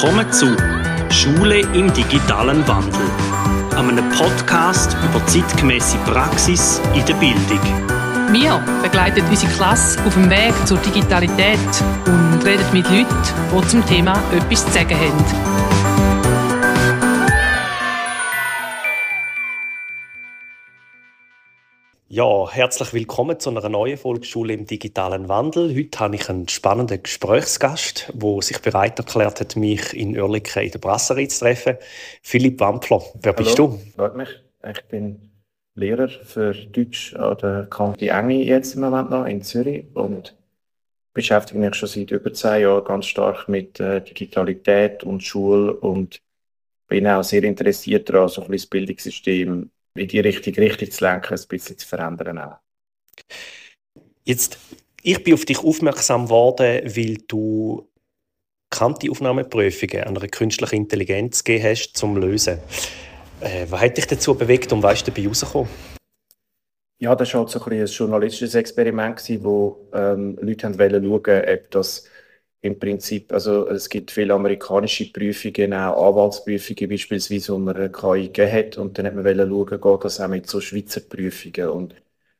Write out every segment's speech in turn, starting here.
Willkommen zu Schule im digitalen Wandel, einem Podcast über zeitgemäße Praxis in der Bildung. Wir begleiten unsere Klasse auf dem Weg zur Digitalität und reden mit Leuten, die zum Thema etwas zu sagen haben. Ja, herzlich willkommen zu einer neuen Folge Schule im digitalen Wandel. Heute habe ich einen spannenden Gesprächsgast, der sich bereit erklärt hat, mich in Oerlikon in der Brasserie zu treffen. Philipp Wampfler, wer Hallo, bist du? Freut mich. Ich bin Lehrer für Deutsch an der Kante Engi jetzt im Moment noch in Zürich und beschäftige mich schon seit über zehn Jahren ganz stark mit äh, Digitalität und Schule und bin auch sehr interessiert daran, so ein bisschen das Bildungssystem in die Richtung richtig zu lenken, ein bisschen zu verändern auch. Jetzt, ich bin auf dich aufmerksam geworden, weil du Kanti-Aufnahmeprüfungen an einer künstlichen Intelligenz gegeben hast, zum Lösen. Äh, was hat dich dazu bewegt und was ist dabei rausgekommen? Ja, das war halt so ein, ein journalistisches Experiment, wo ähm, Leute wollten schauen, ob das im Prinzip, also es gibt viele amerikanische Prüfungen, auch Anwaltsprüfungen beispielsweise, wo man eine KI gegeben hat und dann hat man schauen, geht das auch mit so Schweizer Prüfungen und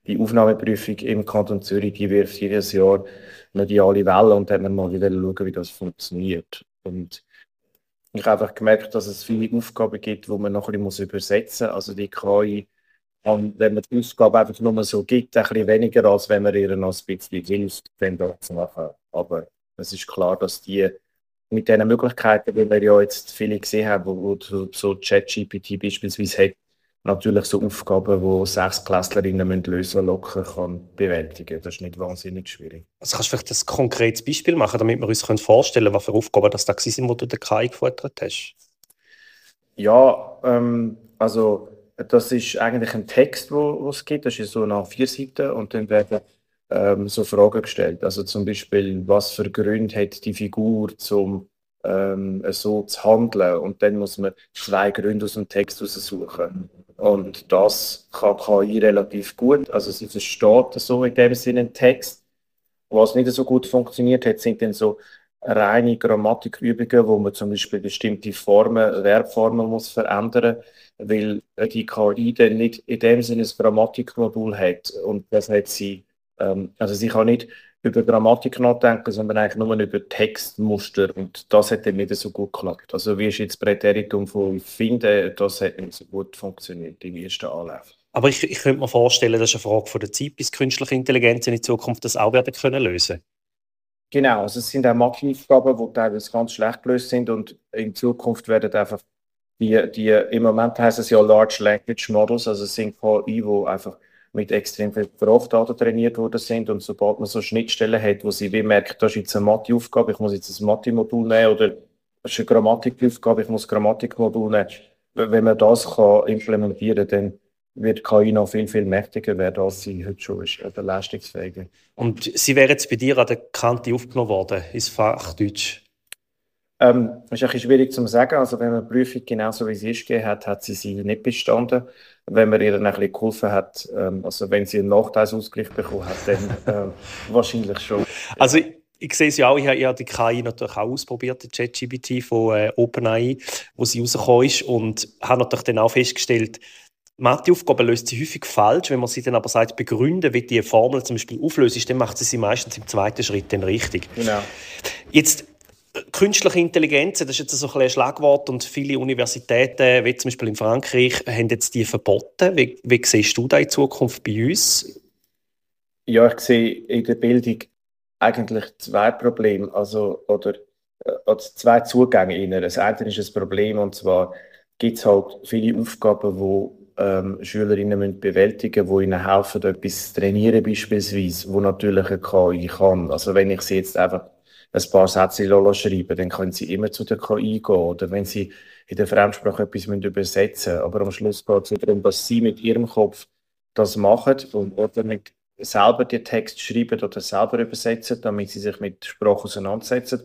die Aufnahmeprüfung im Kanton Zürich, die wirft jedes Jahr mediale Wellen und dann haben wir mal schauen, wie das funktioniert. Und ich habe einfach gemerkt, dass es viele Aufgaben gibt, wo man noch ein bisschen übersetzen muss. Also die KI, und wenn man die Aufgabe einfach nur so gibt, ein bisschen weniger, als wenn man ihr noch ein bisschen hilft, dann das zu machen. Aber es ist klar, dass die mit diesen Möglichkeiten, die wir ja jetzt viele gesehen haben, wo, wo so ChatGPT beispielsweise hat, natürlich so Aufgaben, die Sechsklässlerinnen müssen lösen locker kann bewältigen. Das ist nicht wahnsinnig schwierig. Also kannst du vielleicht ein konkretes Beispiel machen, damit wir uns vorstellen können, was für Aufgaben das da waren, die du der KI gefuttert hast? Ja, ähm, also das ist eigentlich ein Text, wo es gibt. Das ist so nach vier Seiten und dann werden ähm, so Fragen gestellt. Also zum Beispiel, was für Gründe hat die Figur, zum ähm, so zu handeln? Und dann muss man zwei Gründe aus dem Text raussuchen. Und das kann KI relativ gut. Also sie versteht so in dem Sinne einen Text. Was nicht so gut funktioniert hat, sind dann so reine Grammatikübungen, wo man zum Beispiel bestimmte Formen, Verbformen muss verändern, weil die KI dann nicht in dem Sinne ein Grammatikmodul hat. Und das hat sie ähm, also sie kann nicht über Grammatik nachdenken, sondern eigentlich nur über Textmuster und das hat dann nicht so gut geklappt. Also wie ist jetzt Präteritum von «finden», das hat nicht so gut funktioniert im ersten Anlauf. Aber ich, ich könnte mir vorstellen, das ist eine Frage von der Zeit, bis künstliche Intelligenz in Zukunft das auch werden können lösen Genau, also es sind auch Matheaufgaben, die teilweise ganz schlecht gelöst sind und in Zukunft werden einfach die, die im Moment heißt es ja Large Language Models, also es sind KI, die einfach mit extrem viel Profdaten trainiert worden sind. Und sobald man so Schnittstellen hat, wo sie wie merkt, das ist jetzt eine Mathe-Aufgabe, ich muss jetzt ein Mathe-Modul nehmen oder das ist eine Grammatikaufgabe, ich muss ein Grammatikmodul nehmen. Wenn man das kann implementieren kann, dann wird KI noch viel, viel mächtiger werden, als sie heute schon ist, oder leistungsfähiger. Und sie wäre jetzt bei dir an der Kante aufgenommen worden, ins Fach Deutsch? Ähm, ist ein bisschen schwierig zu sagen. Also, wenn man die Prüfung genauso wie sie ist gegeben hat, hat sie sie nicht bestanden. Wenn man ihr dann ein bisschen geholfen hat, ähm, also wenn sie einen Nachteilsausgleich bekommen hat, dann äh, wahrscheinlich schon. Also, ich, sehe es ja auch, ich habe, ich habe die KI natürlich auch ausprobiert, die ChatGPT von äh, OpenAI, wo sie rausgekommen ist und habe natürlich dann auch festgestellt, Matheaufgaben löst sie häufig falsch. Wenn man sie dann aber sagt, begründen, wie die Formel zum Beispiel auflöst, dann macht sie sie meistens im zweiten Schritt dann richtig. Genau. Jetzt Künstliche Intelligenz, das ist jetzt so ein, Schlagwort und viele Universitäten, wie zum Beispiel in Frankreich, haben jetzt die verboten. Wie, wie siehst du da in Zukunft bei uns? Ja, ich sehe in der Bildung eigentlich zwei Probleme, also, oder also zwei Zugänge inner. Das eine ist ein Problem und zwar gibt es halt viele Aufgaben, die ähm, Schülerinnen müssen bewältigen müssen, die ihnen helfen, etwas zu trainieren beispielsweise, wo natürlich eine KI kann. Also wenn ich sie jetzt einfach ein paar Sätze schreiben, dann können Sie immer zu der KI gehen. Oder wenn Sie in der Fremdsprache etwas übersetzen müssen. Aber am Schluss geht es darum, dass Sie mit Ihrem Kopf das machen und oder mit selber den Text schreiben oder selber übersetzen, damit Sie sich mit Sprache auseinandersetzen.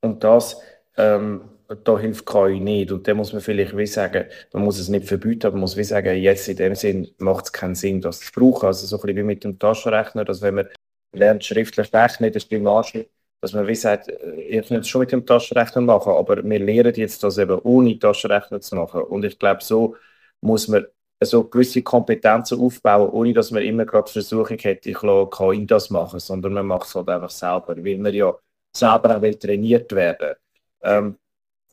Und das, ähm, da hilft KI nicht. Und da muss man vielleicht wie sagen, man muss es nicht verbieten, aber man muss wie sagen, jetzt in dem Sinn macht es keinen Sinn, das zu brauchen. Also so ein bisschen wie mit dem Taschenrechner, dass wenn man lernt schriftlich rechnen, das ist beim Anschluss dass man wie sagt, äh, könnt es schon mit dem Taschenrechner machen, aber wir lernen jetzt das eben ohne Taschenrechner zu machen. Und ich glaube, so muss man so gewisse Kompetenzen aufbauen, ohne dass man immer gerade die Versuchung hat, ich KI das machen, sondern man macht es halt einfach selber, weil man ja selber auch will trainiert werden ähm,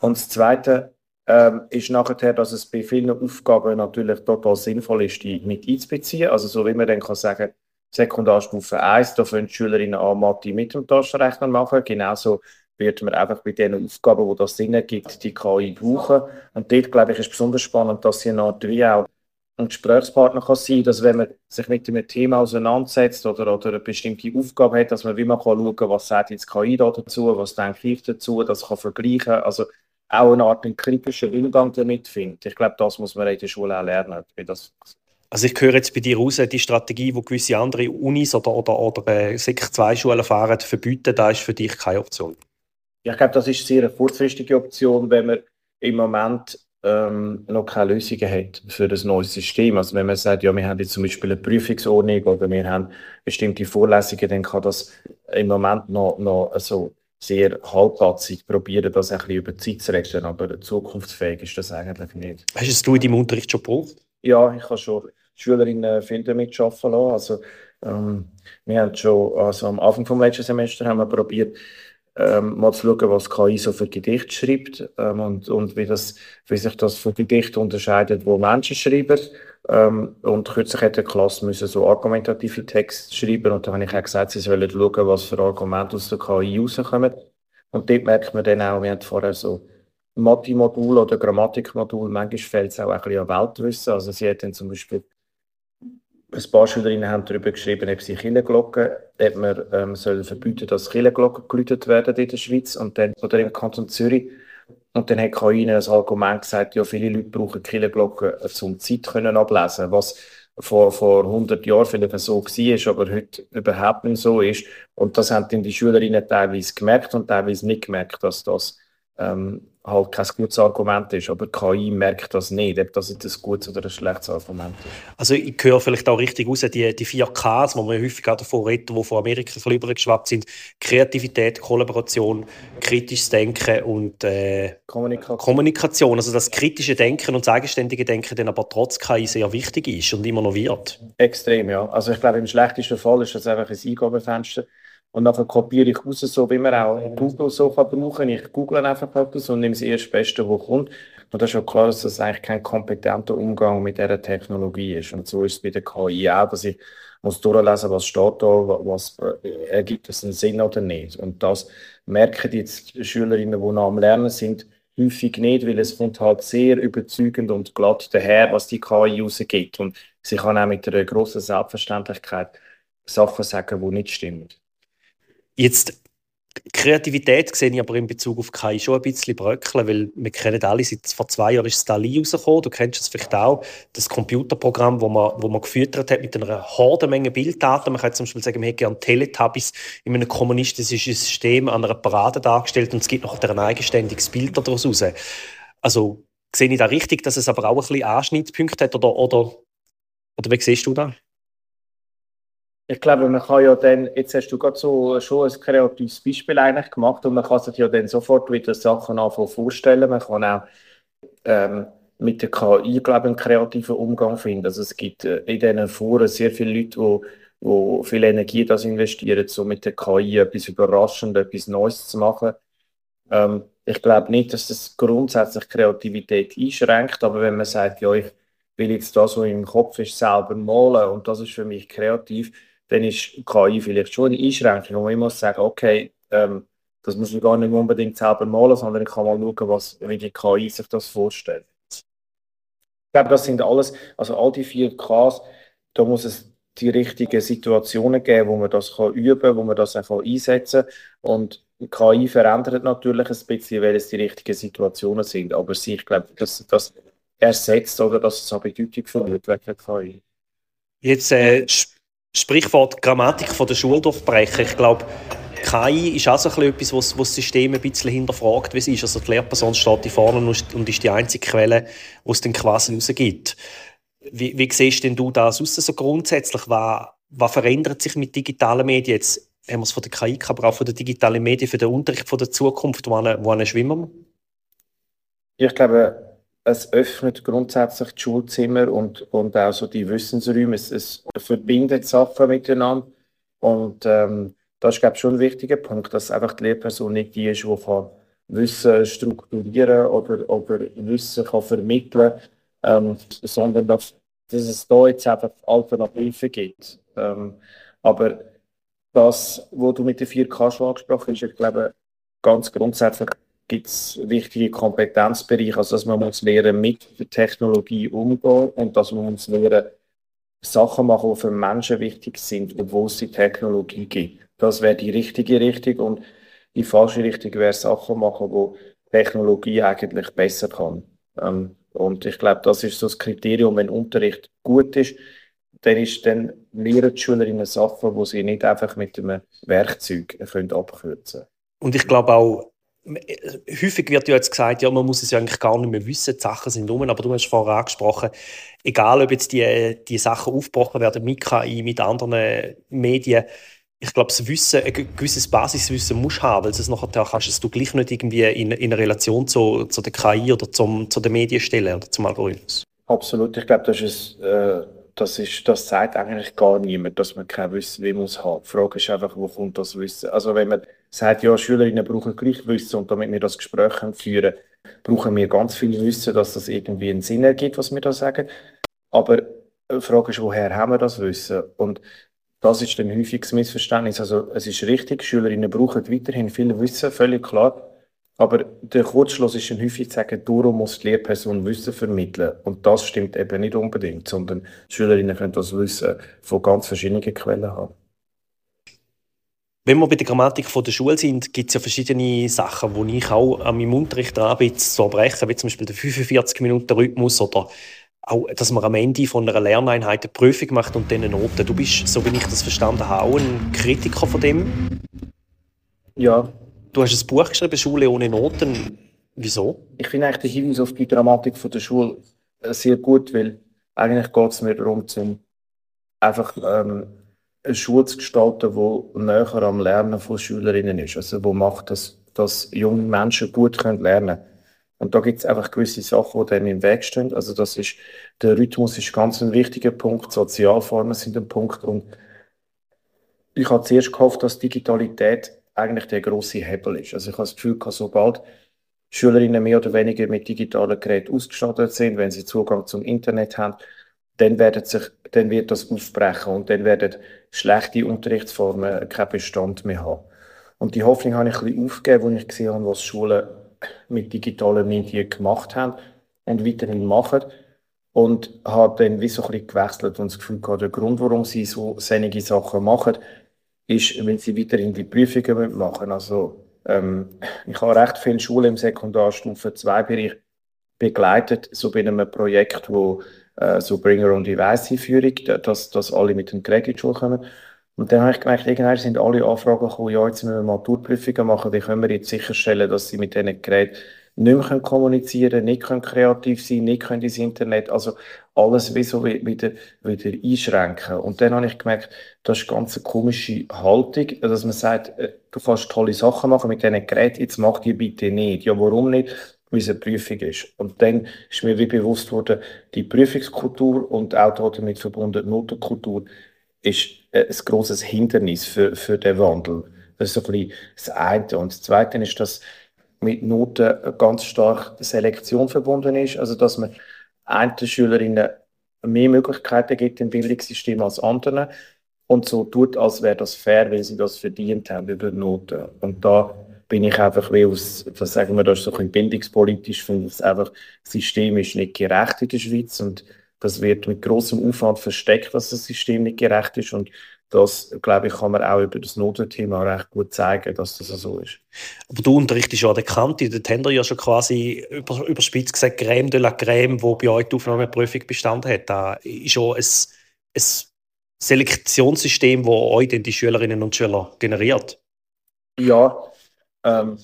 Und das Zweite ähm, ist nachher, dass es bei vielen Aufgaben natürlich total sinnvoll ist, die mit einzubeziehen. Also so wie man dann kann sagen, Sekundarstufe 1, da können Schülerinnen an Mathe mit dem Taschenrechner machen. Genauso wird man einfach bei den Aufgaben, wo das Sinn ergibt, die KI brauchen. Und dort, glaube ich, ist besonders spannend, dass sie eine Art wie auch ein Gesprächspartner kann sein, dass wenn man sich mit einem Thema auseinandersetzt oder, oder eine bestimmte Aufgabe hat, dass man wie man kann schauen, was sagt jetzt KI da dazu, was denkt ich dazu, das kann vergleichen, also auch eine Art einen kritischen Umgang damit findet. Ich glaube, das muss man in der Schule auch lernen. Das also ich höre jetzt bei dir raus, die Strategie, die gewisse andere Unis oder, oder, oder äh, Sek 2 Schulen fahren, verbieten, da ist für dich keine Option. Ja, ich glaube, das ist sehr eine kurzfristige Option, wenn man im Moment ähm, noch keine Lösungen hat für das neue System. Also wenn man sagt, ja, wir haben jetzt zum Beispiel eine Prüfungsordnung oder wir haben bestimmte Vorlesungen, dann kann das im Moment noch, noch so sehr halbpatzig probieren, das ein bisschen über die Zeit zu regeln, aber zukunftsfähig ist das eigentlich nicht. Hast du es du in deinem Unterricht schon gebraucht? Ja, ich habe schon Schülerinnen viel damit arbeiten lassen. Also, ähm, wir haben schon, also am Anfang des letzten Semester haben wir probiert, ähm, mal zu schauen, was KI so für Gedichte schreibt ähm, und, und wie, das, wie sich das von Gedichten unterscheidet, wo Menschen schreiben. Ähm, und kürzlich hat die Klasse müssen so argumentative Texte schreiben und da habe ich auch gesagt, sie sollen schauen, was für Argumente aus der KI rauskommen. Und dort merkt man dann auch, wir haben vorher so Mathe-Modul oder Grammatik-Modul, manchmal fällt es auch ein bisschen an Weltwissen. Also sie hat dann zum Beispiel ein paar Schülerinnen haben darüber geschrieben, ob sie Kirchenglocken, ob man ähm, soll verbieten dass Kirchenglocken geläutet werden in der Schweiz und dann, oder im Kanton Zürich. Und dann hat KI als Argument gesagt, ja, viele Leute brauchen Kirchenglocken, um die Zeit können ablesen was vor, vor 100 Jahren vielleicht so war, aber heute überhaupt nicht so ist. Und das haben dann die Schülerinnen teilweise gemerkt und teilweise nicht gemerkt, dass das ähm, halt kein gutes Argument ist. Aber KI merkt das nicht, ob das ein gutes oder ein schlechtes Argument ist. Also ich höre vielleicht auch richtig raus, die, die vier Ks, wo wir häufig auch davon reden, die von Amerika geschwappt sind, Kreativität, Kollaboration, kritisches Denken und äh, Kommunikation. Kommunikation. Also das kritische Denken und das eigenständige Denken dann aber trotz KI sehr wichtig ist und immer noch wird. Extrem, ja. Also ich glaube, im schlechtesten Fall ist das einfach ein Eingabefenster und dann kopiere ich raus, so wie man auch Google so kann brauchen. Ich google einfach etwas und nehme das erste Beste, was kommt. Und das ist auch klar, dass das eigentlich kein kompetenter Umgang mit dieser Technologie ist. Und so ist es bei der KI auch, dass ich muss durchlesen, was steht da, was ergibt es einen Sinn oder nicht. Und das merken jetzt Schülerinnen, die noch am Lernen sind, häufig nicht, weil es kommt halt sehr überzeugend und glatt daher, was die KI rausgibt. Und sie kann auch mit einer grossen Selbstverständlichkeit Sachen sagen, die nicht stimmen. Jetzt Kreativität sehe ich aber in Bezug auf KI schon ein bisschen bröckeln, weil wir kennen alle, seit vor zwei Jahren ist DALI rausgekommen, du kennst es vielleicht auch, das Computerprogramm, wo man, wo man gefüttert hat mit einer Hordenmenge Bilddaten. Man kann zum Beispiel sagen, man hätte gerne Teletubbies in einem kommunistischen System an einer Parade dargestellt und es gibt noch ein eigenständiges Bild daraus raus. Also sehe ich da richtig, dass es aber auch ein bisschen Anschnittspunkte hat oder, oder, oder wie siehst du das? Ich glaube, man kann ja dann, jetzt hast du gerade so schon ein kreatives Beispiel eigentlich gemacht und man kann sich ja dann sofort wieder Sachen anfangen vorstellen. Man kann auch ähm, mit der KI, glaube einen kreativen Umgang finden. Also es gibt äh, in diesen Foren sehr viele Leute, die wo viel Energie das investieren, so mit der KI etwas Überraschendes, etwas Neues zu machen. Ähm, ich glaube nicht, dass das grundsätzlich Kreativität einschränkt, aber wenn man sagt, ja, ich will jetzt das, was im Kopf ist, selber malen und das ist für mich kreativ, dann ist KI vielleicht schon eine Einschränkung, wo man muss sagen, okay, ähm, das muss man gar nicht unbedingt selber malen, sondern ich kann mal schauen, was, wie die KI sich das vorstellt. Ich glaube, das sind alles, also all die vier Ks, da muss es die richtigen Situationen geben, wo man das kann üben kann, wo man das auch einsetzen kann. Und KI verändert natürlich ein bisschen, weil es die richtigen Situationen sind. Aber sie, ich glaube, dass das ersetzt oder dass es eine Bedeutung verliert wegen KI. Jetzt äh, Sprichwort Grammatik von der Schule durchbrechen. Ich glaube, KI ist auch so etwas, was, das System ein bisschen hinterfragt, wie es ist. Also die Lehrperson steht da vorne und ist die einzige Quelle, die es dann quasi rausgibt. Wie, wie siehst denn du das aus, so grundsätzlich? Was, was verändert sich mit digitalen Medien jetzt haben wir es von der KI, aber auch von den digitalen Medien, für den Unterricht von der Zukunft, wo eine schwimmen wir? Ich glaube, es öffnet grundsätzlich die Schulzimmer und, und auch so die Wissensräume. Es, es verbindet Sachen miteinander. Und ähm, das ist, glaube ich, schon ein wichtiger Punkt, dass einfach die Lehrperson nicht die ist, die kann Wissen strukturieren oder, oder Wissen kann vermitteln ähm, sondern dass, dass es da jetzt einfach Alternativen gibt. Ähm, aber das, was du mit der 4K schon angesprochen hast, ich glaube, ganz grundsätzlich gibt es wichtige Kompetenzbereiche, also dass man muss lernen, mit der Technologie umgehen und dass man muss lernen, Sachen machen, die für Menschen wichtig sind, obwohl es die Technologie gibt. Das wäre die richtige Richtung und die falsche Richtung wäre Sachen machen, wo Technologie eigentlich besser kann. Ähm, und ich glaube, das ist so das Kriterium, wenn Unterricht gut ist, dann ist dann lernen die Schülerinnen Sachen, die sie nicht einfach mit einem Werkzeug können abkürzen können. Und ich glaube auch, häufig wird ja jetzt gesagt, ja, man muss es ja eigentlich gar nicht mehr wissen, die Sachen sind rum, aber du hast vorher angesprochen, egal ob jetzt die, die Sachen aufgebrochen werden mit KI, mit anderen Medien, ich glaube, das Wissen, ein gewisses Basiswissen musst du haben, weil es nachher kannst du gleich nicht irgendwie in, in Relation zu, zu der KI oder zum, zu den Medien stellen oder zum Algorithmus. Absolut, ich glaube, das ist, äh, das ist, das sagt eigentlich gar niemand, dass man kein Wissen wie muss haben. Die Frage ist einfach, wo kommt das Wissen? Also wenn man sagt, ja, Schülerinnen brauchen gleich Wissen und damit wir das Gespräch führen, brauchen wir ganz viel Wissen, dass das irgendwie einen Sinn ergibt, was wir da sagen. Aber die Frage ist, woher haben wir das Wissen? Und das ist ein häufiges Missverständnis. Also es ist richtig, Schülerinnen brauchen weiterhin viel Wissen, völlig klar. Aber der Kurzschluss ist dann häufig zu sagen, darum muss die Lehrperson Wissen vermitteln. Und das stimmt eben nicht unbedingt, sondern Schülerinnen können das Wissen von ganz verschiedenen Quellen haben. Wenn wir bei der Grammatik von der Schule sind, gibt es ja verschiedene Sachen, wo ich auch an meinem Unterricht dran bin, zu erbrechen, wie zum Beispiel der 45-Minuten-Rhythmus oder auch, dass man am Ende von einer Lerneinheit eine Prüfung macht und dann eine Note. Du bist, so wie ich das verstanden habe, auch ein Kritiker von dem. Ja. Du hast ein Buch geschrieben, Schule ohne Noten. Wieso? Ich finde eigentlich den Hinweis auf die Grammatik von der Schule äh, sehr gut, weil eigentlich geht es mir darum, zum einfach ähm, eine Schule zu gestalten, die näher am Lernen von Schülerinnen ist. Also wo macht, dass, dass junge Menschen gut können lernen können. Und da gibt es einfach gewisse Sachen, die dann im Weg stehen. Also das ist, der Rhythmus ist ganz ein wichtiger Punkt, Sozialformen sind ein Punkt. Und ich habe zuerst gehofft, dass Digitalität eigentlich der große Hebel ist. Also ich habe das Gefühl, sobald Schülerinnen mehr oder weniger mit digitalen Geräten ausgestattet sind, wenn sie Zugang zum Internet haben, dann, werden sich, dann wird das aufbrechen und dann werden schlechte Unterrichtsformen keinen Bestand mehr haben. Und die Hoffnung habe ich ein bisschen aufgegeben, als ich gesehen habe, was Schulen mit digitalen Medien gemacht haben und weiterhin machen. Und habe dann wie so ein bisschen gewechselt und das Gefühl gehabt, der Grund, warum sie so solche Sachen machen, ist, wenn sie weiterhin die Prüfungen machen Also, ähm, ich habe recht viele Schulen im Sekundarstufe 2 Bereich begleitet, so bei einem Projekt, wo äh, so Bringer on Device Einführung, dass, dass alle mit dem Gerät in die Schule kommen. Und dann habe ich gemerkt, irgendwann sind alle Anfragen gekommen, ja, jetzt müssen wir Maturprüfungen machen, wie können wir jetzt sicherstellen, dass sie mit diesen Geräten nicht mehr kommunizieren können, nicht können kreativ sein nicht können ins Internet, also alles wie so wieder, wieder einschränken. Und dann habe ich gemerkt, das ist ganz eine komische Haltung, dass man sagt, äh, du kannst tolle Sachen machen mit diesen Geräten, jetzt mach die bitte nicht. Ja, warum nicht? Weil es eine Prüfung ist. Und dann ist mir wie bewusst worden, die Prüfungskultur und auch damit verbundene Notenkultur ist äh, ein großes Hindernis für, für den Wandel. Das ist so ein bisschen das eine. Und das zweite ist, dass mit Noten ganz stark Selektion verbunden ist. Also, dass man einen Schülerinnen mehr Möglichkeiten gibt im Bildungssystem als anderen und so tut, als wäre das fair, weil sie das verdient haben über Noten. Und da bin ich einfach wie aus, was sagen wir, das ist so ein bildungspolitisch, finde ich es einfach, systemisch nicht gerecht in der Schweiz und das wird mit großem Aufwand versteckt, dass das System nicht gerecht ist und das, glaube ich, kann man auch über das Notenthema recht gut zeigen, dass das so ist. Aber du unterrichtest ja an der Kante, der Tender ja schon quasi über, überspitzt gesagt Crème de la Crème, wo bei euch die Aufnahmeprüfung bestanden hat. Da ist ja ein, ein Selektionssystem, das euch dann die Schülerinnen und Schüler generiert. Ja, ähm,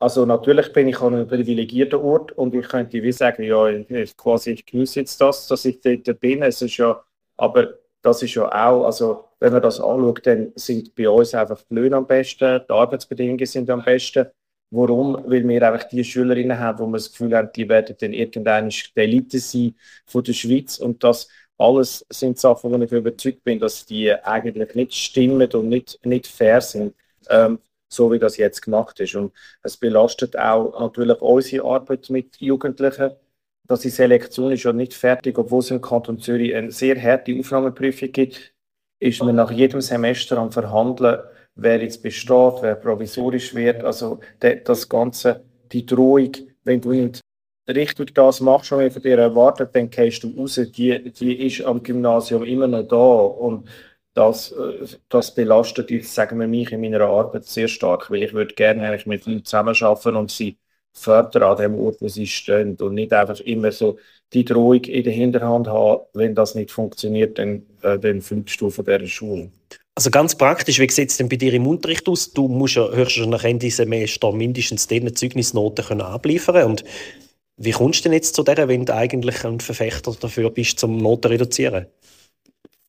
also natürlich bin ich an einem privilegierten Ort und ich könnte wie sagen, ja, ich, quasi ich genieße jetzt das, dass ich dort bin. Es ist ja, aber das ist ja auch, also wenn man das anschaut, dann sind bei uns einfach die Löhne am besten, die Arbeitsbedingungen sind am besten. Warum? Weil wir einfach die Schülerinnen haben, wo wir das Gefühl haben, die werden dann irgendwann die Elite sein von der Schweiz und das alles sind Sachen, wo ich überzeugt bin, dass die eigentlich nicht stimmen und nicht, nicht fair sind, ähm, so wie das jetzt gemacht ist. Und es belastet auch natürlich unsere Arbeit mit Jugendlichen. Dass die Selektion ist ja nicht fertig, obwohl es im Kanton Zürich eine sehr harte Aufnahmeprüfung gibt, ist man nach jedem Semester am Verhandeln, wer jetzt besteht, wer provisorisch wird. Also das Ganze, die Drohung, wenn du nicht richtig das machst, was man von dir erwartet, dann gehst du raus. Die, die ist am Gymnasium immer noch da. Und das, äh, das belastet jetzt, sagen wir mich, in meiner Arbeit sehr stark, weil ich würde gerne eigentlich mit Leuten zusammenarbeiten und sie fördern an dem Ort, wo sie stehen und nicht einfach immer so die Drohung in der Hinterhand haben, wenn das nicht funktioniert, dann, äh, dann fliegst du von dieser Schule. Also ganz praktisch, wie sieht es denn bei dir im Unterricht aus? Du musst ja höchstens nach Ende Semester mindestens diese Zeugnisnoten können abliefern und wie kommst du denn jetzt zu der, wenn du eigentlich ein Verfechter dafür bist, zum Noten reduzieren?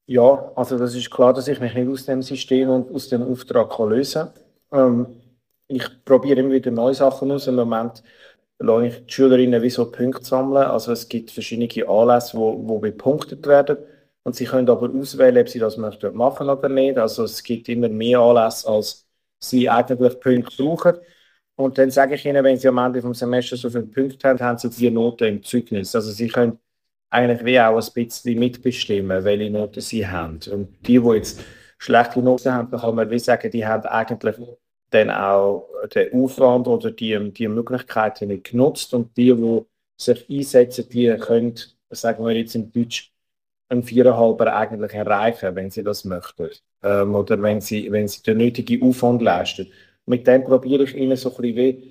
Ja, also das ist klar, dass ich mich nicht aus dem System und aus dem Auftrag lösen kann. Ähm, ich probiere immer wieder neue Sachen aus. Im Moment lasse ich die Schülerinnen wie so Punkte sammeln. Also es gibt verschiedene Anlässe, wo, wo bepunktet werden. Und sie können aber auswählen, ob sie das möchten machen oder nicht. Also es gibt immer mehr Anlässe, als sie eigentlich Punkte brauchen. Und dann sage ich ihnen, wenn sie am Ende des Semesters so viele Punkte haben, haben sie die Noten im Zeugnis. Also sie können eigentlich wie auch ein bisschen mitbestimmen, welche Noten sie haben. Und die, die jetzt schlechte Noten haben, kann man wie sagen, die haben eigentlich dann auch den Aufwand oder die, die Möglichkeiten nicht genutzt und die, die sich einsetzen, die können, sagen wir jetzt in Deutsch, einen Viererhalber eigentlich erreichen, wenn sie das möchten. Ähm, oder wenn sie, wenn sie den nötigen Aufwand leisten. Mit dem probiere ich ihnen so ein bisschen wie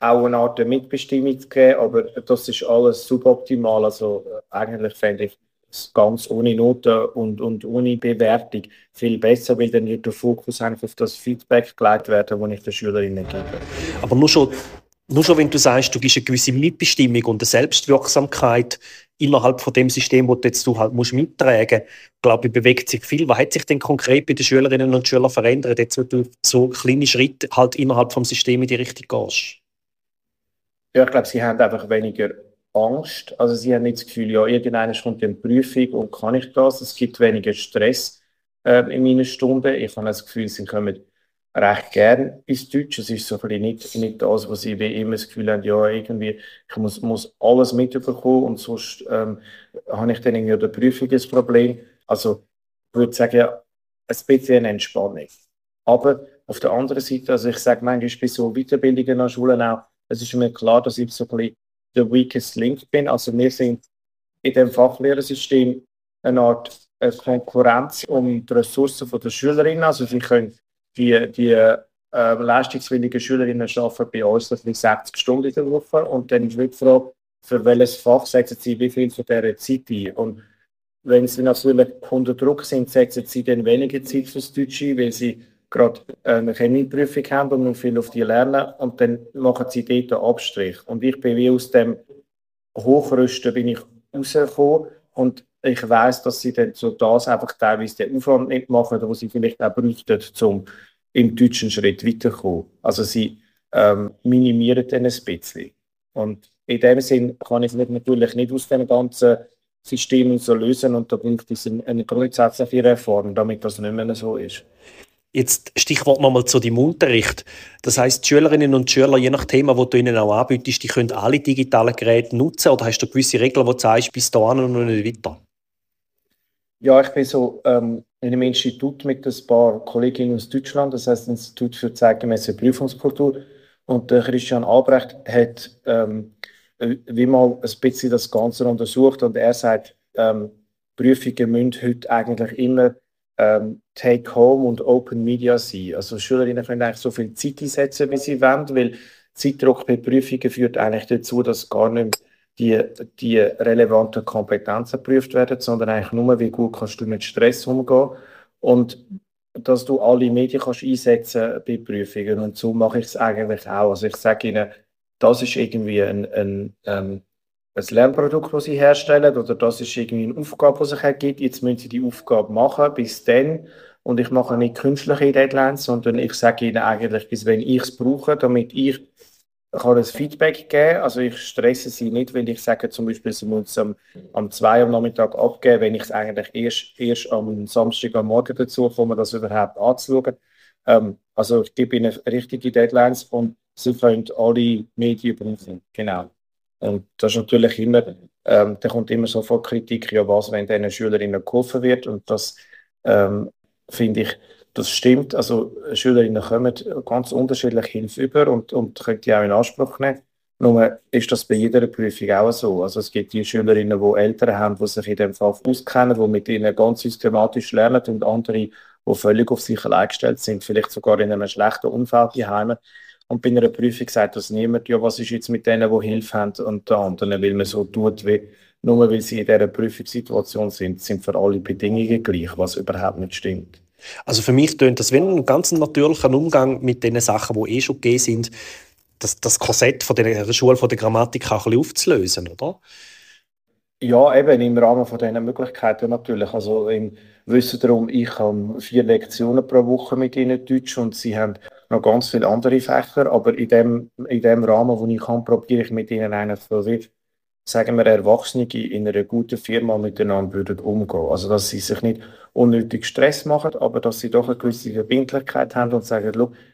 auch eine Art Mitbestimmung zu geben, aber das ist alles suboptimal. Also äh, eigentlich fände ich ganz ohne Noten und, und ohne Bewertung viel besser, weil dann wird der Fokus einfach auf das Feedback geleitet werden, das ich den Schülerinnen gebe. Aber nur schon, nur schon, wenn du sagst, du gibst eine gewisse Mitbestimmung und eine Selbstwirksamkeit innerhalb von dem System, das jetzt du halt musst mittragen musst, glaube ich, bewegt sich viel. Was hat sich denn konkret bei den Schülerinnen und Schülern verändert, jetzt, wenn du so kleine Schritte halt innerhalb vom System in die Richtung gehst? Ja, ich glaube, sie haben einfach weniger Angst. Also sie haben nicht das Gefühl, ja, irgendeiner kommt in Prüfung und kann ich das. Es gibt weniger Stress äh, in meinen Stunden. Ich habe das Gefühl, sie kommen recht gern ins Deutsch. Es ist so ein nicht, nicht das, was sie wie immer das Gefühl haben, ja, irgendwie, ich muss, muss alles mitbekommen und sonst ähm, habe ich dann irgendwie an der Prüfung ein Problem. Also ich würde sagen, ein bisschen eine Entspannung. Aber auf der anderen Seite, also ich sage manchmal bei so Weiterbildungen an Schulen auch, es ist mir klar, dass ich so ein bisschen der weakest link bin. Also wir sind in dem Fachlehrersystem eine Art äh, Konkurrenz um die Ressourcen der Schülerinnen. Also sie können die, die äh, leistungswilligen Schülerinnen arbeiten bei uns etwa 60 Stunden in der Woche und dann ist die Frage, für welches Fach setzen sie wie viel von dieser Zeit ein. Und wenn sie natürlich unter Druck sind, setzen sie dann weniger Zeit fürs Deutsche, weil sie gerade eine Chemieprüfung haben und viel auf die lernen und dann machen sie dort einen Abstrich. Und ich bin wie aus dem Hochrüsten bin ich rausgekommen und ich weiß, dass sie dann so das einfach teilweise den Aufwand nicht machen, wo sie vielleicht auch bräuchten, um im deutschen Schritt weiterzukommen. Also sie ähm, minimieren dann ein bisschen. Und in dem Sinn kann ich mich natürlich nicht aus dem ganzen System so lösen und da braucht es eine grundsätzliche Reform, damit das nicht mehr so ist. Jetzt Stichwort nochmal zu dem Unterricht. Das heißt, die Schülerinnen und Schüler, je nach Thema, wo du ihnen auch anbietest, die können alle digitalen Geräte nutzen oder hast du gewisse Regeln, wo du sagst, bis dahin und nicht weiter? Ja, ich bin so ähm, in einem Institut mit ein paar Kolleginnen aus Deutschland, das heißt Institut für zeitgemäße Prüfungskultur. Und der Christian Albrecht hat ähm, wie mal ein bisschen das Ganze untersucht und er sagt, ähm, Prüfungen müssen heute eigentlich immer ähm, Take-Home und Open Media sein. Also Schülerinnen können eigentlich so viel Zeit einsetzen, wie sie wollen, weil Zeitdruck bei Prüfungen führt eigentlich dazu, dass gar nicht die, die relevanten Kompetenzen geprüft werden, sondern eigentlich nur, wie gut kannst du mit Stress umgehen und dass du alle Medien kannst einsetzen bei Prüfungen. Und so mache ich es eigentlich auch. Also ich sage Ihnen, das ist irgendwie ein, ein, ähm, ein Lernprodukt, das sie herstellen, oder das ist irgendwie eine Aufgabe, die sich ergibt. Jetzt müssen sie die Aufgabe machen. Bis dann und ich mache nicht künstliche Deadlines, sondern ich sage ihnen eigentlich, bis wenn ich es brauche, damit ich kann ein Feedback geben. Also ich stresse sie nicht, wenn ich sage, zum Beispiel, sie müssen es am, am 2 am Nachmittag abgeben, wenn ich es eigentlich erst, erst am Samstag am Morgen dazu komme, das überhaupt anzuschauen. Ähm, also ich gebe ihnen richtige Deadlines und sie können alle Medien brauchen. Genau. Und das ist natürlich immer, ähm, da kommt immer sofort Kritik, ja was, wenn diesen Schülerinnen geholfen wird und das ähm, finde ich, das stimmt. Also Schülerinnen kommen ganz unterschiedlich Hilfe über und, und können die auch in Anspruch nehmen. Nur ist das bei jeder Prüfung auch so. Also es gibt die Schülerinnen, die Eltern haben, die sich in dem Fall auskennen, die mit ihnen ganz systematisch lernen und andere, die völlig auf sich allein gestellt sind, vielleicht sogar in einem schlechten Umfeld daheim. Und bei einer Prüfung sagt das niemand, ja, was ist jetzt mit denen, die Hilfe haben und den anderen, weil man so tut, wie nur weil sie in dieser Prüfungssituation sind, sind für alle Bedingungen gleich, was überhaupt nicht stimmt. Also für mich tönt das wie ein ganz natürlicher Umgang mit den Sachen, die eh schon gegeben sind, das, das Korsett von der Schule von der Grammatik auch ein bisschen aufzulösen, oder? Ja, eben im Rahmen von diesen Möglichkeiten natürlich. Also im Wissen darum, ich habe vier Lektionen pro Woche mit ihnen Deutsch und sie haben noch ganz viele andere Fächer, aber in dem, in dem Rahmen, wo ich kann, probiere ich mit ihnen eigentlich so wie sagen wir, Erwachsene in einer guten Firma miteinander würden umgehen. Also, dass sie sich nicht unnötig Stress machen, aber dass sie doch eine gewisse Verbindlichkeit haben und sagen,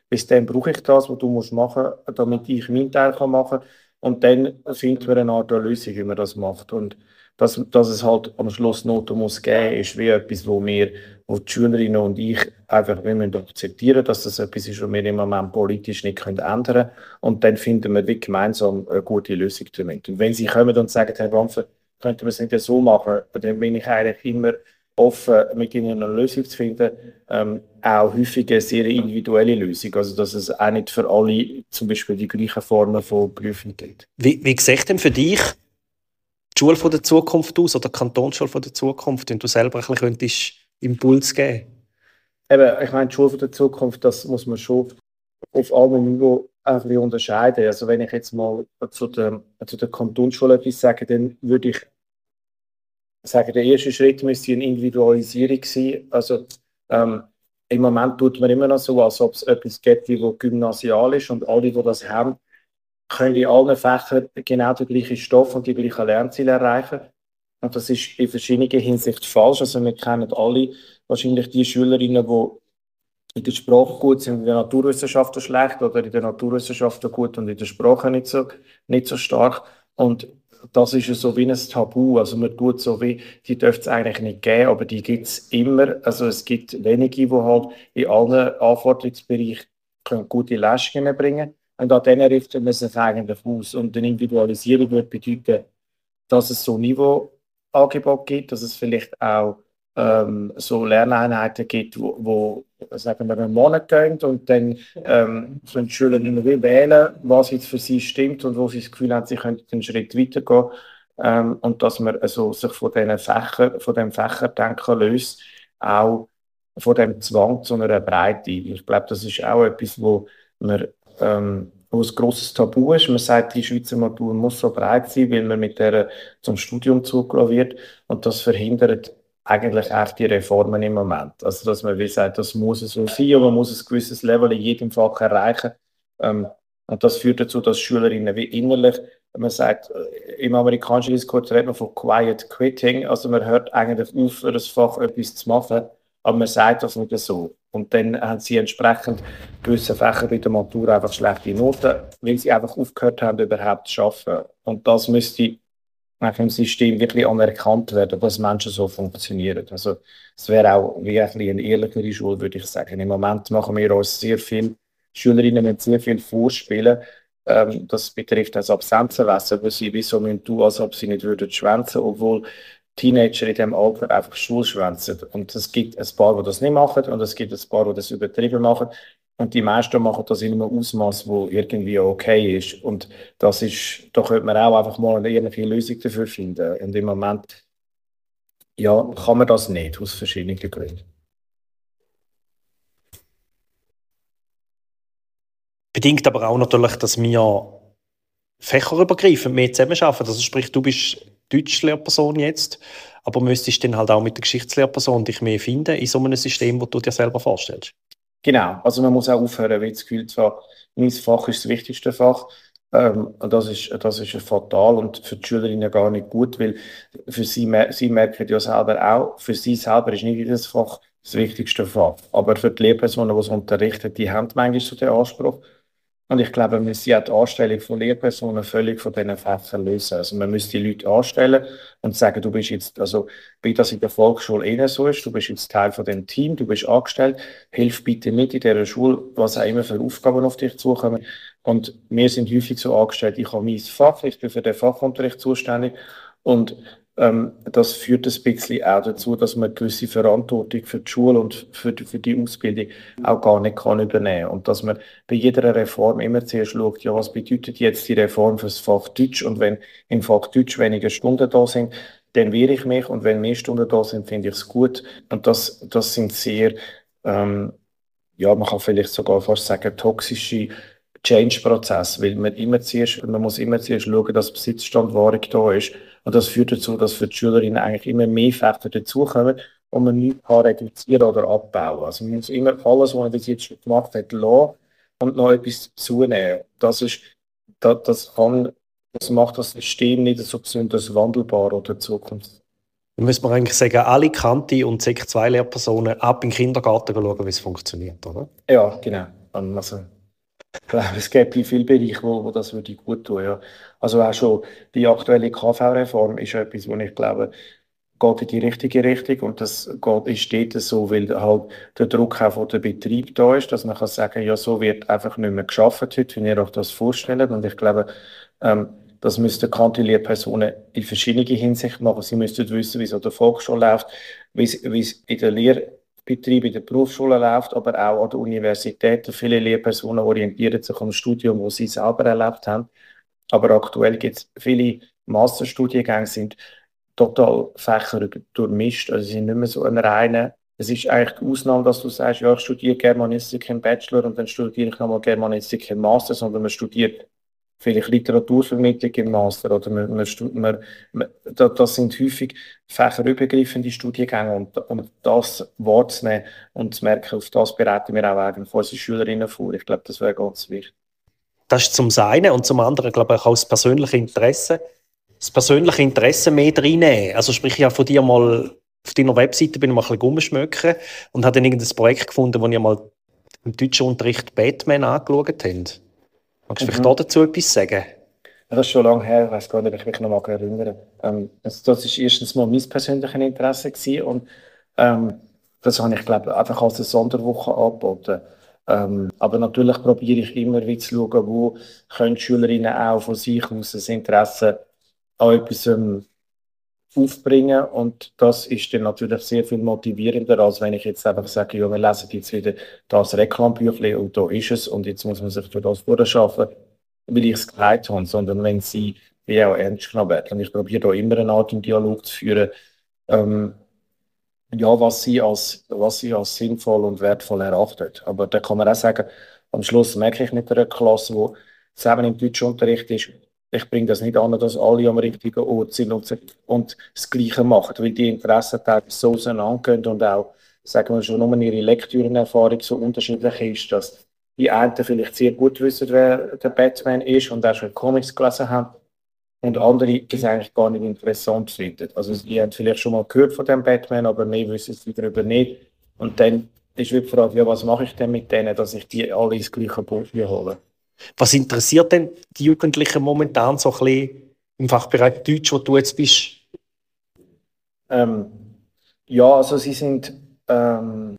bis dann brauche ich das, was du musst machen, damit ich meinen Teil machen kann. Und dann finden wir eine Art Lösung, wie man das macht. Und dass, dass es halt am Schluss Noten muss geben, ist wie etwas, wo wir, wo die Schülerinnen und ich einfach, müssen akzeptieren, dass das etwas ist, was wir im Moment politisch nicht können ändern können. Und dann finden wir wie gemeinsam eine gute Lösung damit. Und wenn sie kommen und sagen, Herr Wampfer, könnten wir es nicht so machen, dann bin ich eigentlich immer offen, mit ihnen eine Lösung zu finden. Ähm, auch häufig eine sehr individuelle Lösung. Also, dass es auch nicht für alle zum Beispiel die gleichen Formen von Prüfung gibt. Wie, wie sieht denn für dich die Schule von der Zukunft aus oder die Kantonsschule von der Zukunft, wenn du selber ein bisschen könntest Impuls geben Eben, ich meine, die Schule von der Zukunft, das muss man schon auf allem Niveau ein bisschen unterscheiden. Also wenn ich jetzt mal zu der, zu der Kantonsschule etwas sage, dann würde ich sagen, der erste Schritt müsste eine Individualisierung sein. Also ähm, im Moment tut man immer noch so, als ob es etwas gibt, wo gymnasial ist und alle, die das haben, können in allen Fächern genau den gleichen Stoff und die gleichen Lernziele erreichen. Und das ist in verschiedenen Hinsichten falsch. Also wir kennen alle wahrscheinlich die Schülerinnen, die in der Sprache gut sind, in der Naturwissenschaften schlecht oder in der Naturwissenschaften gut und in der Sprache nicht so, nicht so stark. Und das ist so wie ein Tabu. Also man tut so wie, die dürfte es eigentlich nicht geben, aber die gibt es immer. Also es gibt wenige, die halt in allen Anforderungsbereichen gute Leistungen bringen können. Und an denen richtet man sich eigentlich aus. Und eine Individualisierung würde bedeuten, dass es so Niveauangebot gibt, dass es vielleicht auch ähm, so Lerneinheiten gibt, wo, wo sagen wir, einen Monat gehen und dann ähm, können die Schüler wählen, was jetzt für sie stimmt und wo sie das Gefühl haben, sie könnten einen Schritt weitergehen. Ähm, und dass man also sich von diesen Fächern, von dem Fächerdenken löst, auch von dem Zwang zu einer Breite. Ich glaube, das ist auch etwas, wo man ähm, wo ein grosses Tabu ist. Man sagt, die Schweizer Matur muss so breit sein, weil man mit der zum Studium zugelassen wird. Und das verhindert eigentlich auch die Reformen im Moment. Also, dass man wie sagt, das muss so sein und man muss ein gewisses Level in jedem Fach erreichen. Ähm, und das führt dazu, dass Schülerinnen wie innerlich, man sagt, äh, im amerikanischen Diskurs redet man von Quiet Quitting, also man hört eigentlich auf, für das Fach etwas zu machen, aber man sagt das nicht so. Und dann haben sie entsprechend gewisse Fächer bei der Matur einfach schlechte Noten, weil sie einfach aufgehört haben, überhaupt zu arbeiten. Und das müsste nach dem System wirklich anerkannt werden, dass Menschen so funktionieren. Also es wäre auch wie ein eine ehrlichere Schule, würde ich sagen. Im Moment machen wir uns sehr viel, Schülerinnen müssen sehr viel vorspielen. Ähm, das betrifft das Absenzenwesen, wo sie wie so tun, als ob sie nicht würden schwänzen, obwohl Teenager in diesem Alter einfach Schule schwänzen. Und es gibt ein paar, die das nicht machen und es gibt ein paar, die das übertrieben machen. Und die meisten machen das in einem Ausmaß, wo irgendwie okay ist. Und das ist, da könnte man auch einfach mal eine ehrliche Lösung dafür finden. Und im Moment, ja, kann man das nicht, aus verschiedenen Gründen. Bedingt aber auch natürlich, dass wir fächerübergreifend mehr zusammenarbeiten. Also sprich, du bist Deutschlehrperson jetzt, aber müsstest dann halt auch mit der Geschichtslehrperson dich mehr finden in so einem System, wo du dir selber vorstellst. Genau, also man muss auch aufhören, weil das Gefühl haben, mein Fach ist das wichtigste Fach. Ähm, das ist, das ist fatal und für die Schülerinnen gar nicht gut, weil für sie, sie merken ja selber auch, für sie selber ist nicht jedes Fach das wichtigste Fach. Aber für die Lehrpersonen, die es unterrichten, die haben manchmal so den Anspruch. Und ich glaube, wir müssen ja die Anstellung von Lehrpersonen völlig von diesen Fächern lösen. Also man müsste die Leute anstellen und sagen, du bist jetzt, also wie das in der Volksschule eh so ist, du bist jetzt Teil von dem Team, du bist angestellt, hilf bitte mit in dieser Schule, was auch immer für Aufgaben auf dich zukommen. Und wir sind häufig so angestellt, ich habe mein Fach, ich bin für den Fachunterricht zuständig und ähm, das führt ein bisschen auch dazu, dass man gewisse Verantwortung für die Schule und für die, für die Ausbildung auch gar nicht kann übernehmen Und dass man bei jeder Reform immer zuerst schaut, ja, was bedeutet jetzt die Reform für das Fach Deutsch? Und wenn im Fach Deutsch weniger Stunden da sind, dann wehre ich mich. Und wenn mehr Stunden da sind, finde ich es gut. Und das, das sind sehr, ähm, ja, man kann vielleicht sogar fast sagen, toxische Change-Prozess, weil man immer zuerst, man muss immer zuerst schauen, dass Besitzstandwahrung da ist. Und das führt dazu, dass für die Schülerinnen eigentlich immer mehr Fächer dazukommen und man nichts kann reduzieren oder abbauen. Also man muss immer alles, was man bis jetzt schon gemacht hat, lassen und noch etwas zunehmen. Das ist, das, das kann, das macht das System nicht so besonders wandelbar oder zukunfts. Dann müsste man eigentlich sagen, alle Kante und Sek 2 Lehrpersonen ab in den Kindergarten schauen, wie es funktioniert, oder? Ja, genau. Also, ich glaube, es gibt viele Bereiche, wo, wo das würde gut tun. Ja. Also auch schon die aktuelle KV-Reform ist etwas, wo ich glaube, geht in die richtige Richtung und das geht, ist dort so, weil halt der Druck auch von der Betrieb da ist, dass man kann sagen, ja, so wird einfach nicht mehr geschafft heute, wenn ihr euch das vorstellt und ich glaube, ähm, das müssten Kantonierpersonen in verschiedenen Hinsichten machen. Sie müssten wissen, wie es an der Volksschule läuft, wie es in der Lehre Betrieb in der Berufsschule läuft, aber auch an der Universität. Viele Lehrpersonen orientieren sich am Studium, wo sie selber erlebt haben. Aber aktuell gibt es viele Masterstudiengänge, sind total Fächer durchmischt. Also sie sind nicht mehr so ein reiner. Es ist eigentlich die Ausnahme, dass du sagst, ja, ich studiere Germanistik im Bachelor und dann studiere ich nochmal Germanistik im Master, sondern man studiert vielleicht Literaturvermittlung im Master oder man, man, man, das sind häufig fächerübergreifende Studiengänge und, und das wahrzunehmen und zu merken, auf das bereiten wir auch eigentlich von unseren Schülerinnen vor. Ich glaube, das wäre ganz wichtig. Das ist zum einen und zum anderen, glaube ich, auch das persönliche Interesse. Das persönliche Interesse mehr reinnehmen. Also sprich, ich habe von dir mal auf deiner Webseite bin ich mal ein bisschen rumschmöcken und habe dann irgendein Projekt gefunden, wo ich mal im deutschen Unterricht Batman angeschaut habe. Magst du mhm. vielleicht dazu etwas sagen? Ja, das ist schon lange her, ich weiß gar nicht, ob ich mich noch mal erinnere. Ähm, also das war erstens mal mein persönliches Interesse gewesen und ähm, das habe ich, glaube einfach als eine Sonderwoche angeboten. Ähm, aber natürlich probiere ich immer wieder zu schauen, wo können Schülerinnen auch von sich aus das Interesse an etwas ähm, aufbringen und das ist dann natürlich sehr viel motivierender, als wenn ich jetzt einfach sage, ja, wir lesen jetzt wieder das Reklambüchlein und da ist es und jetzt muss man sich für das vorschaffen, weil ich es geleitet habe, sondern wenn sie wie auch ernst genommen werden. Und ich probiere da immer eine Art im Dialog zu führen, ähm, ja, was sie, als, was sie als sinnvoll und wertvoll erachtet. Aber da kann man auch sagen, am Schluss merke ich nicht eine Klasse, wo zusammen im Deutschunterricht ist, ich bringe das nicht an, dass alle am richtigen Ort sind und, und das Gleiche machen, weil die Interessen so auseinandergehen und auch, sagen wir schon, nur ihre Lektürenerfahrung so unterschiedlich ist, dass die einen vielleicht sehr gut wissen, wer der Batman ist und auch schon Comics gelesen haben und andere das eigentlich gar nicht interessant finden. Also die haben vielleicht schon mal gehört von dem Batman, aber mehr wissen sie darüber nicht. Und dann ist die Frage, ja, was mache ich denn mit denen, dass ich die alle ins gleiche Boot hole? Was interessiert denn die Jugendlichen momentan so ein bisschen im Fachbereich Deutsch, wo du jetzt bist? Ähm, ja, also sie sind ähm,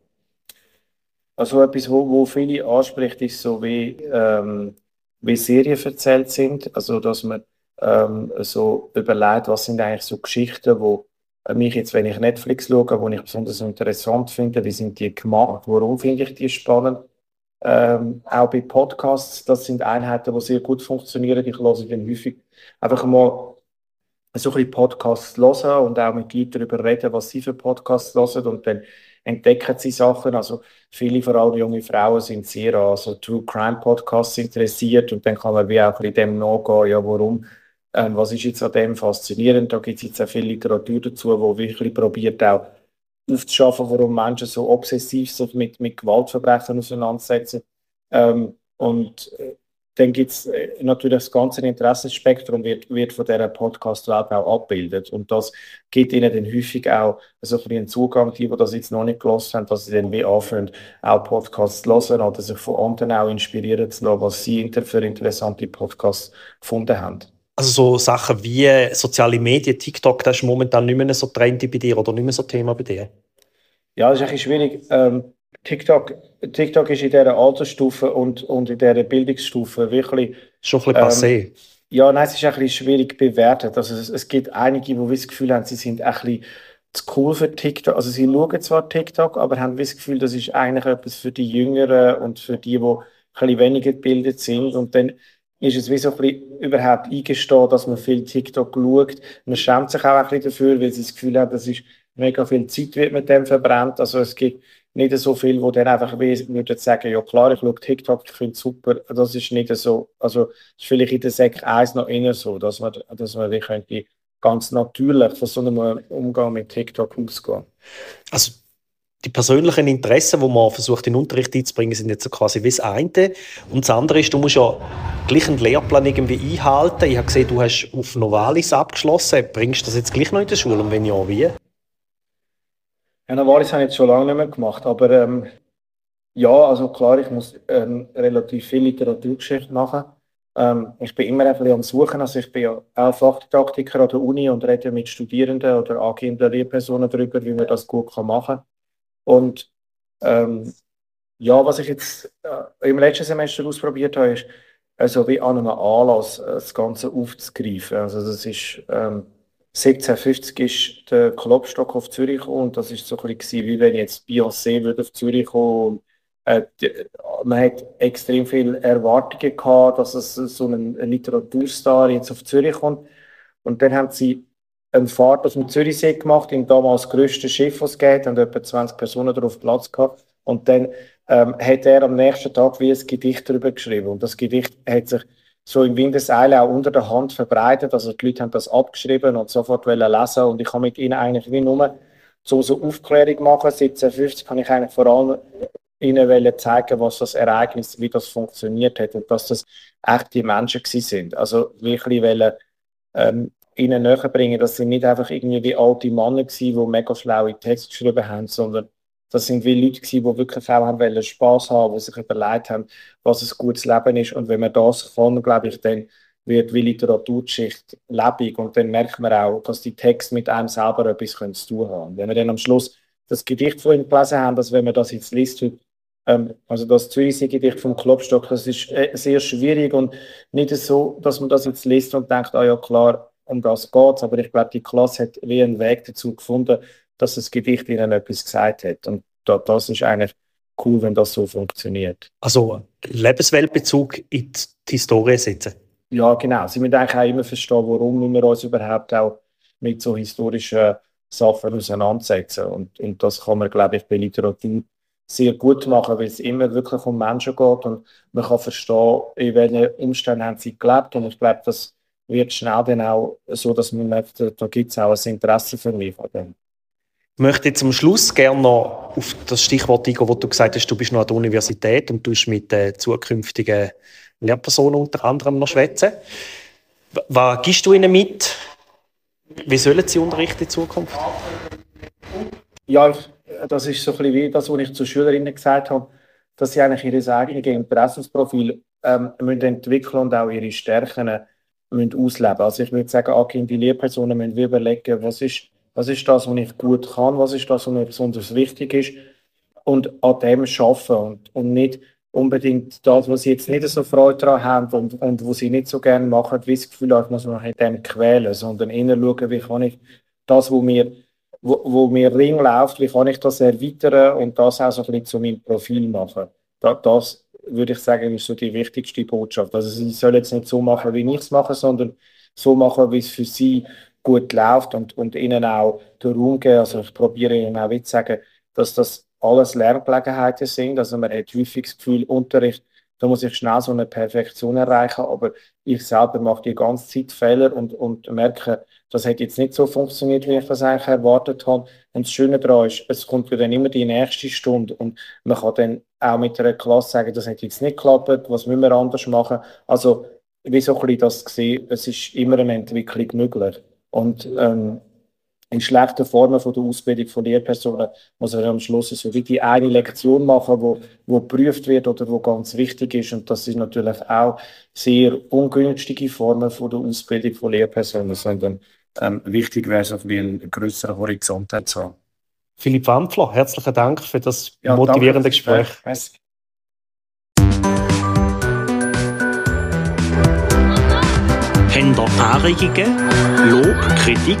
also etwas, wo, wo viele anspricht, ist so wie, ähm, wie Serien erzählt sind. Also dass man ähm, so überlegt, was sind eigentlich so Geschichten, wo mich jetzt, wenn ich Netflix schaue, wo ich besonders interessant finde, wie sind die gemacht, warum finde ich die spannend ähm, auch bei Podcasts, das sind Einheiten, die sehr gut funktionieren. Ich höre dann häufig einfach mal so ein bisschen Podcasts hören und auch mit Leuten darüber reden, was sie für Podcasts hören und dann entdecken sie Sachen. Also viele, vor allem junge Frauen, sind sehr an so True Crime Podcasts interessiert und dann kann man wie auch bisschen dem nachgehen, ja, warum Ähm, was ist jetzt an dem faszinierend? Da gibt es jetzt auch viel Literatur dazu, wo wirklich probiert auch aufzuschaffen, warum Menschen so obsessiv sich mit, mit Gewaltverbrechen auseinandersetzen. Ähm, und äh, dann gibt es äh, natürlich das ganze Interessenspektrum wird, wird von dieser Podcast-Welt auch abgebildet. Und das gibt ihnen dann häufig auch so ein einen Zugang, die, die das jetzt noch nicht gelesen haben, dass sie dann wie anfangen, auch Podcasts zu hören oder sich von anderen auch inspirieren zu lassen, was sie für interessante Podcasts gefunden haben. Also so Sachen wie soziale Medien, TikTok, das ist momentan nicht mehr so trendy bei dir oder nicht mehr so Thema bei dir? Ja, das ist ein schwierig. Ähm, TikTok, TikTok ist in dieser Altersstufe und, und in dieser Bildungsstufe wirklich. Schon ein bisschen ähm, passé. Ja, nein, es ist ein bisschen schwierig bewertet. Also es, es gibt einige, die das Gefühl haben, sie sind ein bisschen zu cool für TikTok. Also sie schauen zwar TikTok, aber haben das Gefühl, das ist eigentlich etwas für die Jüngeren und für die, die ein bisschen weniger gebildet sind. Und dann ist es wie so ein bisschen überhaupt eingestehen, dass man viel TikTok schaut. Man schämt sich auch ein bisschen dafür, weil sie das Gefühl hat, dass ist mega viel Zeit wird mit dem verbrannt. Also es gibt nicht so viel, wo dann einfach würden sagen, ja klar, ich schaue TikTok, ich finde es super. Das ist nicht so, also ist vielleicht in der Sek 1 noch eher so, dass man, dass man wie könnte ganz natürlich von so einem Umgang mit TikTok ausgehen. Also die persönlichen Interessen, die man versucht, in den Unterricht einzubringen, sind jetzt so quasi wie das eine. Und das andere ist, du musst ja gleich einen Lehrplan irgendwie einhalten. Ich habe gesehen, du hast auf Novalis abgeschlossen. Bringst du das jetzt gleich noch in der Schule? Und wenn ja, wie? Ja, Novalis habe ich jetzt schon lange nicht mehr gemacht, aber ähm, ja, also klar, ich muss ähm, relativ viel Literaturgeschichte machen. Ähm, ich bin immer ein bisschen am Suchen, also ich bin ja auch Fachdidaktiker an der Uni und rede mit Studierenden oder angehenden Lehrpersonen darüber, wie man das gut machen kann. Und ähm, ja, was ich jetzt äh, im letzten Semester ausprobiert habe, ist, also wie an einem Anlass äh, das Ganze aufzugreifen. Also das ist ähm, 1750 ist der Klopstock auf Zürich gekommen und das ist so ein bisschen wie wenn jetzt Beyoncé würde auf Zürich kommen. Äh, man hat extrem viele Erwartungen gehabt, dass es so ein Literaturstar jetzt auf Zürich kommt. Und dann haben sie eine Fahrt aus dem Zürichsee gemacht, im damals größten Schiff, das es geht, und etwa 20 Personen darauf Platz gehabt. Und dann ähm, hat er am nächsten Tag wie ein Gedicht darüber geschrieben. Und das Gedicht hat sich so in Windeseile auch unter der Hand verbreitet. Also die Leute haben das abgeschrieben und sofort lesen und ich kann mit ihnen eigentlich wie nur so, so Aufklärung machen. 1750 kann ich eigentlich vor allem ihnen zeigen, was das Ereignis, wie das funktioniert hat und dass das echte Menschen sind. Also wirklich wollen, ähm, ihnen näher bringen, dass sie nicht einfach irgendwie wie alte Männer waren, die mega schlaue Texte geschrieben haben, sondern das sind wie Leute gewesen, die wirklich auch haben wollen Spaß haben, die sich überlegt haben, was ein gutes Leben ist. Und wenn man das kann, glaube ich, dann wird wie Literaturgeschichte lebendig und dann merkt man auch, dass die Texte mit einem selber etwas zu tun haben. Wenn wir dann am Schluss das Gedicht von ihm gelesen haben, dass wenn man das jetzt liest, ähm, also das Zürichsee Gedicht vom Klopstock, das ist äh, sehr schwierig und nicht so, dass man das jetzt liest und denkt, ah ja klar, um das geht aber ich glaube, die Klasse hat wie einen Weg dazu gefunden, dass das Gedicht ihnen etwas gesagt hat. Und das ist eigentlich cool, wenn das so funktioniert. Also Lebensweltbezug in die Historie setzen. Ja, genau. Sie müssen eigentlich auch immer verstehen, warum wir uns überhaupt auch mit so historischen Sachen auseinandersetzen. Und, und das kann man, glaube ich, bei Literatur sehr gut machen, weil es immer wirklich um Menschen geht und man kann verstehen, in welchen Umständen haben sie gelebt. Und ich glaube, das wird schnell dann auch so, dass man merkt, da gibt es auch ein Interesse für mich von dem. Ich möchte zum Schluss gerne noch auf das Stichwort eingehen, wo du gesagt hast, du bist noch an der Universität und du mit äh, zukünftigen Lehrpersonen unter anderem noch schwätzen. Was gibst du ihnen mit? Wie sollen sie unterrichten in Zukunft? Ja, das ist so ein bisschen wie das, was ich zu Schülerinnen gesagt habe, dass sie eigentlich ihr eigenes Interessensprofil ähm, müssen entwickeln und auch ihre Stärken müssen ausleben. Also ich würde sagen, angehende Lehrpersonen müssen überlegen, was ist was ist das, was ich gut kann? Was ist das, was mir besonders wichtig ist? Und an dem arbeiten und, und nicht unbedingt das, was sie jetzt nicht so Freude daran haben und, und wo sie nicht so gerne machen, wie das Gefühl hat, muss man in dem quälen, sondern eher schauen, wie kann ich das, wo mir, wo, wo mir Ring läuft, wie kann ich das erweitern und das auch so ein bisschen zu meinem Profil machen. Das würde ich sagen, ist so die wichtigste Botschaft. Also sie sollen jetzt nicht so machen, wie ich es mache, sondern so machen, wie es für sie gut läuft und, und ihnen auch den Raum geben. Also ich probiere ihnen auch zu sagen, dass das alles Lerngelegenheiten sind. Also man hat häufig das Gefühl, Unterricht da muss ich schnell so eine Perfektion erreichen, aber ich selber mache die ganze Zeit Fehler und, und merke, das hat jetzt nicht so funktioniert, wie ich das eigentlich erwartet habe. Und das Schöne daran ist, es kommt ja dann immer die nächste Stunde und man kann dann auch mit einer Klasse sagen, das hat jetzt nicht geklappt, was müssen wir anders machen. Also, wie so ein bisschen das gesehen, es ist immer eine Entwicklung möglich. Und ähm, in schlechten Formen von der Ausbildung von Lehrpersonen muss er am Schluss so wie die eine Lektion machen, wo, wo geprüft wird oder wo ganz wichtig ist. Und das ist natürlich auch sehr ungünstige Formen von der Ausbildung von Lehrpersonen, sondern ähm, wichtig wäre es, auf einen größeren Horizont zu haben. Philipp Wampfler, herzlichen Dank für das ja, motivierende Gespräch. Gespräch. Habt ihr Anregungen, Lob, Kritik